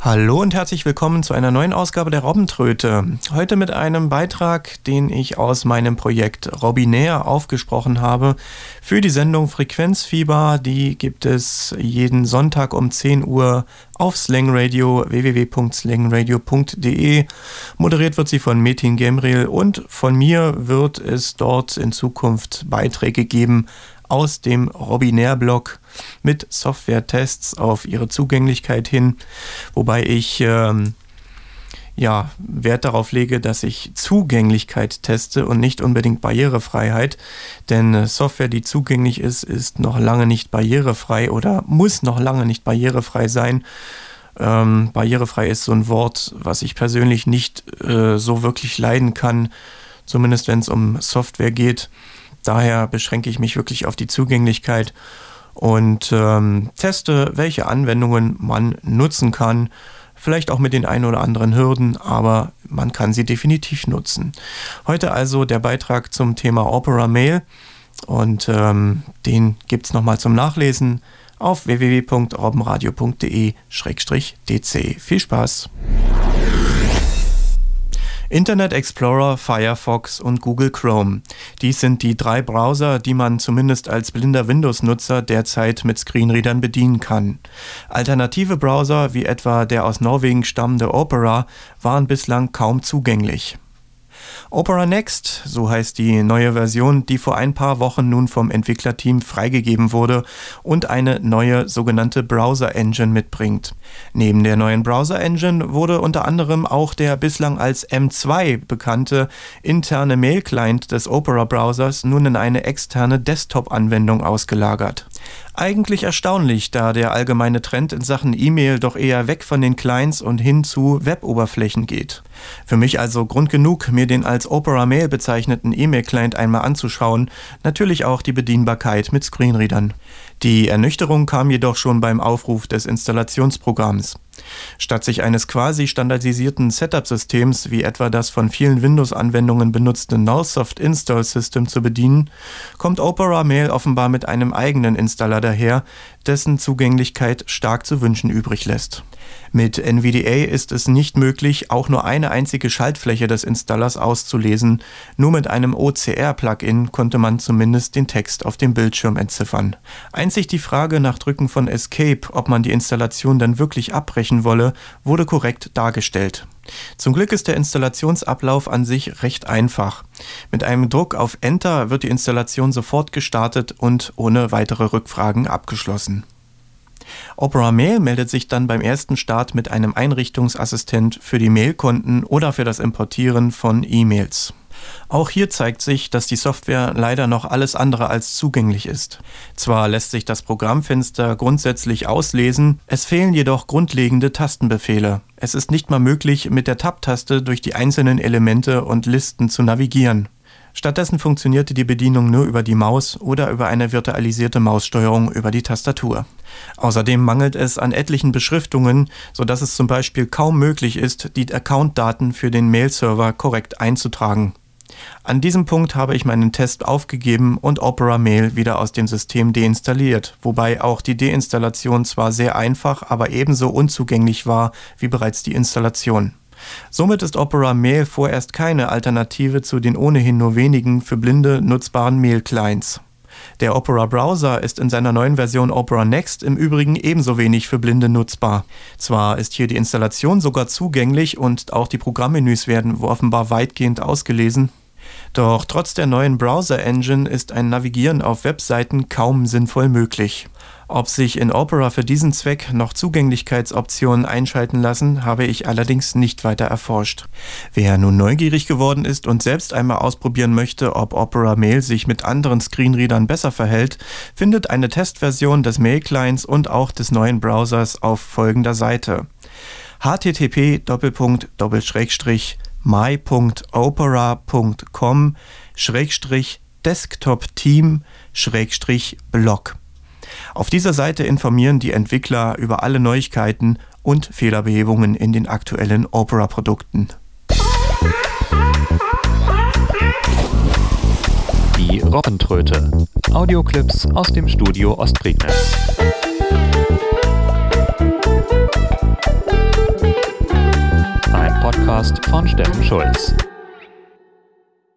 Hallo und herzlich willkommen zu einer neuen Ausgabe der Robbentröte. Heute mit einem Beitrag, den ich aus meinem Projekt Robinär aufgesprochen habe für die Sendung Frequenzfieber. Die gibt es jeden Sonntag um 10 Uhr auf Slangradio www.slangradio.de. Moderiert wird sie von Metin Gemril und von mir wird es dort in Zukunft Beiträge geben aus dem Robinär-Blog mit Software-Tests auf ihre Zugänglichkeit hin, wobei ich ähm, ja, Wert darauf lege, dass ich Zugänglichkeit teste und nicht unbedingt Barrierefreiheit. Denn Software, die zugänglich ist, ist noch lange nicht barrierefrei oder muss noch lange nicht barrierefrei sein. Ähm, barrierefrei ist so ein Wort, was ich persönlich nicht äh, so wirklich leiden kann, zumindest wenn es um Software geht. Daher beschränke ich mich wirklich auf die Zugänglichkeit und ähm, teste, welche Anwendungen man nutzen kann. Vielleicht auch mit den ein oder anderen Hürden, aber man kann sie definitiv nutzen. Heute also der Beitrag zum Thema Opera Mail und ähm, den gibt es nochmal zum Nachlesen auf www.robbenradio.de-dc. Viel Spaß! Internet Explorer, Firefox und Google Chrome. Dies sind die drei Browser, die man zumindest als blinder Windows-Nutzer derzeit mit Screenreadern bedienen kann. Alternative Browser wie etwa der aus Norwegen stammende Opera waren bislang kaum zugänglich. Opera Next, so heißt die neue Version, die vor ein paar Wochen nun vom Entwicklerteam freigegeben wurde und eine neue sogenannte Browser Engine mitbringt. Neben der neuen Browser Engine wurde unter anderem auch der bislang als M2 bekannte interne Mail-Client des Opera Browsers nun in eine externe Desktop-Anwendung ausgelagert. Eigentlich erstaunlich, da der allgemeine Trend in Sachen E-Mail doch eher weg von den Clients und hin zu Web-Oberflächen geht. Für mich also Grund genug, mir den als Opera Mail bezeichneten E-Mail-Client einmal anzuschauen, natürlich auch die Bedienbarkeit mit Screenreadern. Die Ernüchterung kam jedoch schon beim Aufruf des Installationsprogramms. Statt sich eines quasi standardisierten Setup-Systems wie etwa das von vielen Windows-Anwendungen benutzte Nullsoft Install System zu bedienen, kommt Opera Mail offenbar mit einem eigenen Installer daher, dessen Zugänglichkeit stark zu wünschen übrig lässt. Mit NVDA ist es nicht möglich, auch nur eine einzige Schaltfläche des Installers auszulesen. Nur mit einem OCR-Plugin konnte man zumindest den Text auf dem Bildschirm entziffern. Einzig die Frage nach Drücken von Escape, ob man die Installation dann wirklich abbrechen wolle, wurde korrekt dargestellt. Zum Glück ist der Installationsablauf an sich recht einfach. Mit einem Druck auf Enter wird die Installation sofort gestartet und ohne weitere Rückfragen abgeschlossen. Opera Mail meldet sich dann beim ersten Start mit einem Einrichtungsassistent für die Mailkonten oder für das Importieren von E-Mails. Auch hier zeigt sich, dass die Software leider noch alles andere als zugänglich ist. Zwar lässt sich das Programmfenster grundsätzlich auslesen, es fehlen jedoch grundlegende Tastenbefehle. Es ist nicht mal möglich, mit der Tab-Taste durch die einzelnen Elemente und Listen zu navigieren. Stattdessen funktionierte die Bedienung nur über die Maus oder über eine virtualisierte Maussteuerung über die Tastatur. Außerdem mangelt es an etlichen Beschriftungen, sodass es zum Beispiel kaum möglich ist, die Accountdaten für den Mail-Server korrekt einzutragen. An diesem Punkt habe ich meinen Test aufgegeben und Opera Mail wieder aus dem System deinstalliert, wobei auch die Deinstallation zwar sehr einfach, aber ebenso unzugänglich war wie bereits die Installation. Somit ist Opera Mail vorerst keine Alternative zu den ohnehin nur wenigen für Blinde nutzbaren Mail-Clients. Der Opera Browser ist in seiner neuen Version Opera Next im Übrigen ebenso wenig für Blinde nutzbar. Zwar ist hier die Installation sogar zugänglich und auch die Programmmenüs werden offenbar weitgehend ausgelesen, doch trotz der neuen Browser-Engine ist ein Navigieren auf Webseiten kaum sinnvoll möglich. Ob sich in Opera für diesen Zweck noch Zugänglichkeitsoptionen einschalten lassen, habe ich allerdings nicht weiter erforscht. Wer nun neugierig geworden ist und selbst einmal ausprobieren möchte, ob Opera Mail sich mit anderen Screenreadern besser verhält, findet eine Testversion des Mail-Clients und auch des neuen Browsers auf folgender Seite http my.opera.com-desktop-team-blog. Auf dieser Seite informieren die Entwickler über alle Neuigkeiten und Fehlerbehebungen in den aktuellen Opera-Produkten. Die Robbentröte. Audioclips aus dem Studio Ostprignitz. Podcast von Steffen Schulz.